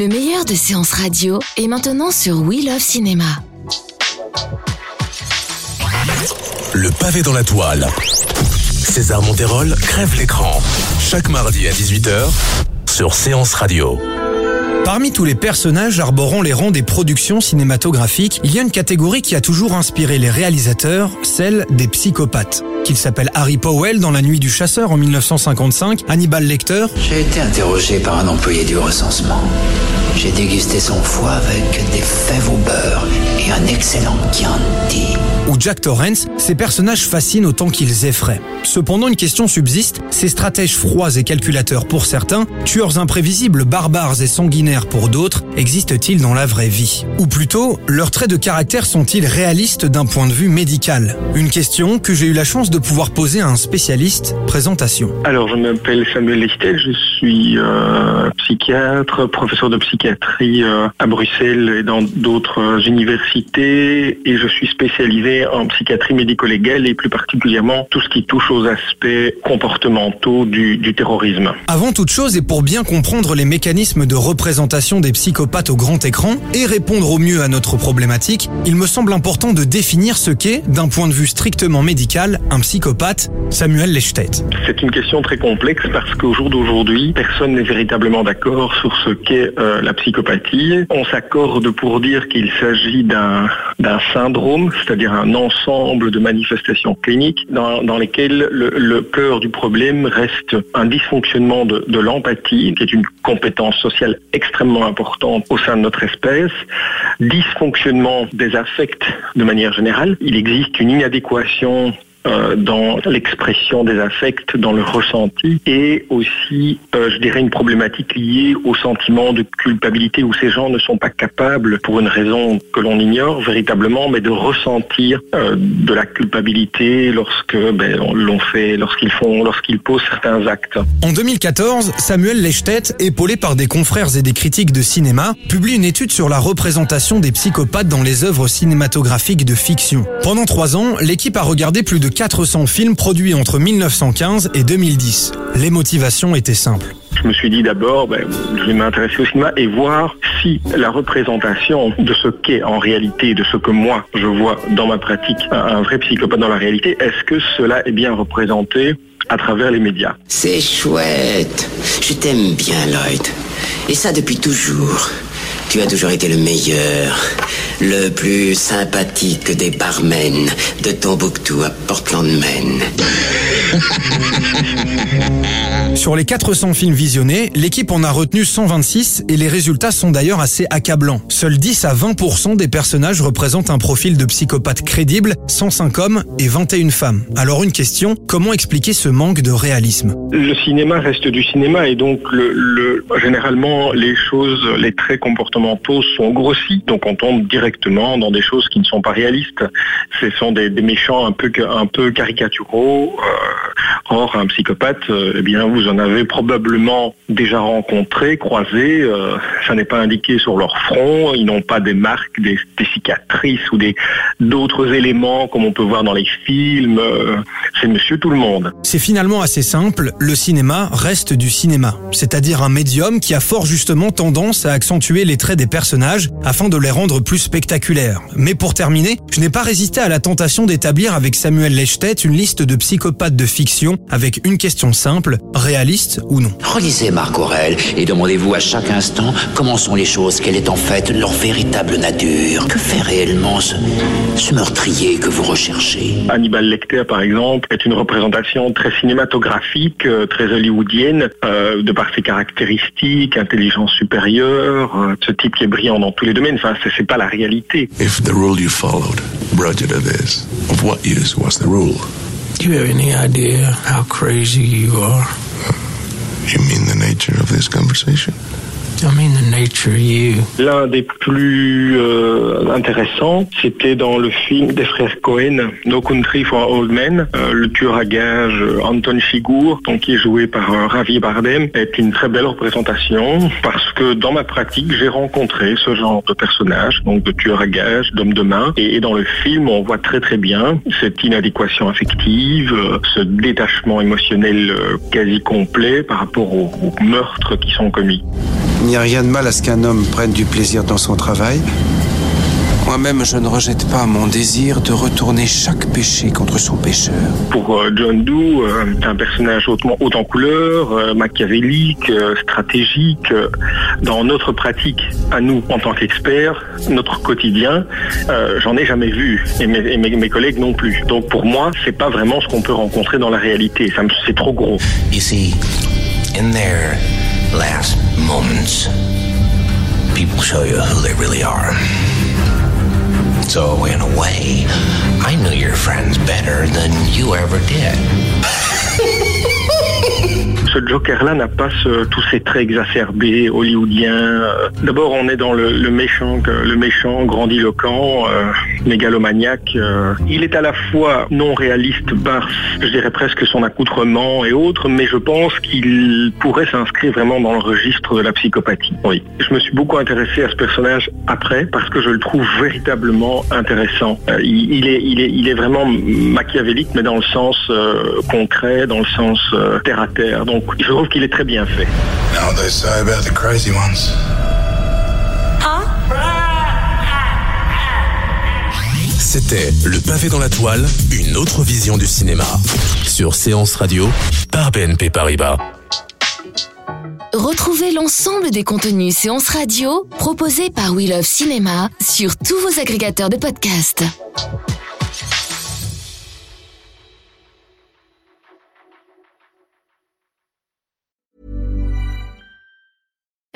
Le meilleur de séances radio est maintenant sur We Love Cinéma. Le pavé dans la toile. César Monterol crève l'écran. Chaque mardi à 18h sur Séance Radio. Parmi tous les personnages arborant les rangs des productions cinématographiques, il y a une catégorie qui a toujours inspiré les réalisateurs, celle des psychopathes. Qu'il s'appelle Harry Powell dans La Nuit du Chasseur en 1955, Hannibal Lecter, J'ai été interrogé par un employé du recensement. J'ai dégusté son foie avec des fèves au beurre et un excellent Chianti. Ou Jack Torrance, ces personnages fascinent autant qu'ils effraient. Cependant, une question subsiste, ces stratèges froids et calculateurs pour certains, tueurs imprévisibles, barbares et sanguinaires pour d'autres, existent-ils dans la vraie vie? Ou plutôt, leurs traits de caractère sont-ils réalistes d'un point de vue médical? Une question que j'ai eu la chance de pouvoir poser à un spécialiste. Présentation. Alors, je m'appelle Samuel Lichtel, je suis euh, psychiatre, professeur de psychiatrie euh, à Bruxelles et dans d'autres euh, universités et je suis spécialisé en psychiatrie médico-légale et plus particulièrement tout ce qui touche aux aspects comportementaux du, du terrorisme. Avant toute chose, et pour bien comprendre les mécanismes de représentation des psychopathes au grand écran et répondre au mieux à notre problématique, il me semble important de définir ce qu'est, d'un point de vue strictement médical, un psychopathe, Samuel Lechtet. C'est une question très complexe parce qu'au jour d'aujourd'hui, personne n'est véritablement d'accord sur ce qu'est euh, la psychopathie. On s'accorde pour dire qu'il s'agit d'un syndrome, c'est-à-dire un ensemble de manifestations cliniques dans, lesquelles le, le cœur du problème reste un dysfonctionnement de, de l'empathie, qui est une compétence sociale extrêmement importante au sein de notre espèce, dysfonctionnement des affects de manière générale. Il existe une inadéquation euh, dans l'expression des affects, dans le ressenti, et aussi, euh, je dirais, une problématique liée au sentiment de culpabilité où ces gens ne sont pas capables, pour une raison que l'on ignore véritablement, mais de ressentir euh, de la culpabilité lorsque ben, on l'on fait, lorsqu'ils font, lorsqu'ils posent certains actes. En 2014, Samuel Lechtet, épaulé par des confrères et des critiques de cinéma, publie une étude sur la représentation des psychopathes dans les œuvres cinématographiques de fiction. Pendant trois ans, l'équipe a regardé plus de 400 films produits entre 1915 et 2010. Les motivations étaient simples. Je me suis dit d'abord, ben, je vais m'intéresser au cinéma et voir si la représentation de ce qu'est en réalité, de ce que moi je vois dans ma pratique, un, un vrai psychopathe dans la réalité, est-ce que cela est bien représenté à travers les médias? C'est chouette. Je t'aime bien, Lloyd. Et ça depuis toujours. Tu as toujours été le meilleur, le plus sympathique des barmen de Tombouctou à Portland, Maine. Sur les 400 films visionnés, l'équipe en a retenu 126 et les résultats sont d'ailleurs assez accablants. Seuls 10 à 20% des personnages représentent un profil de psychopathe crédible, 105 hommes et 21 femmes. Alors une question, comment expliquer ce manque de réalisme? Le cinéma reste du cinéma et donc le, le- généralement les choses, les traits comportementaux sont grossis, donc on tombe directement dans des choses qui ne sont pas réalistes. Ce sont des, méchants un peu, un peu caricaturaux. euh, or un psychopathe, euh, eh bien vous en avez probablement déjà rencontré, croisé. euh, ça n'est pas indiqué sur leur front. Ils n'ont pas des marques, des, cicatrices ou d'autres éléments comme on peut voir dans les films. C'est Monsieur Tout le Monde. C'est finalement assez simple, le cinéma reste du cinéma, c'est-à-dire un médium qui a fort justement tendance à accentuer les traits des personnages afin de les rendre plus spectaculaires. Mais pour terminer, je n'ai pas résisté à la tentation d'établir avec Samuel Lechtet une liste de psychopathes de fiction avec une question simple, réaliste ou non. Relisez Marc Aurel et demandez-vous à chaque instant comment sont les choses, quelle est en fait leur véritable nature. Que fait réellement ce, ce meurtrier que vous recherchez? Hannibal Lecter, par exemple, est une représentation très cinématographique, euh, très hollywoodienne, euh, de par ses caractéristiques, intelligence supérieure, euh, ce type qui est brillant dans tous les domaines. Enfin, c'est c'est pas la réalité. If the rule you followed brought you to this, of what use was the rule? Do you have any idea how crazy you are? You mean the nature of this conversation? L'un des plus euh, intéressants, c'était dans le film des frères Cohen, No Country for Old Men. Euh, le tueur à gages euh, Anton Chigurh, donc qui est joué par Ravi Bardem, est une très belle représentation parce que dans ma pratique, j'ai rencontré ce genre de personnage, donc de tueur à gages, d'homme de main. Et, dans le film, on voit très très bien cette inadéquation affective, ce détachement émotionnel quasi complet par rapport aux meurtres qui sont commis. Il n'y a rien de mal à ce qu'un homme prenne du plaisir dans son travail. Moi-même, je ne rejette pas mon désir de retourner chaque péché contre son pécheur. Pour euh, John Doe, euh, un personnage hautement haut en couleur, euh, machiavélique, stratégique. Dans notre pratique, à nous en tant qu'experts, notre quotidien, euh, j'en ai jamais vu et, mes, et mes- mes collègues non plus. Donc pour moi, c'est pas vraiment ce qu'on peut rencontrer dans la réalité. Ça C'est trop gros. You see, in their last moments, people show you who they really are. So, in a way, I knew your friends better than you ever did. Ce Joker-là n'a pas tous ces traits exacerbés hollywoodiens. Euh, D'abord, on est dans le, méchant, le méchant grandiloquent, euh, mégalomaniaque. euh. Il est à la fois non réaliste par, je dirais presque son accoutrement et autres, mais je pense qu'il pourrait s'inscrire vraiment dans le registre de la psychopathie. Oui. Je me suis beaucoup intéressé à ce personnage après parce que je le trouve véritablement intéressant. Il, est, il, est, il est vraiment machiavélique, mais dans le sens concret, dans le sens terre à terre. Je trouve qu'il est très bien fait. Now they say about the crazy ones. C'était Le pavé dans la toile, une autre vision du cinéma. Sur Séance Radio, par BNP Paribas. Retrouvez l'ensemble des contenus séances radio proposés par We Love Cinéma sur tous vos agrégateurs de podcasts.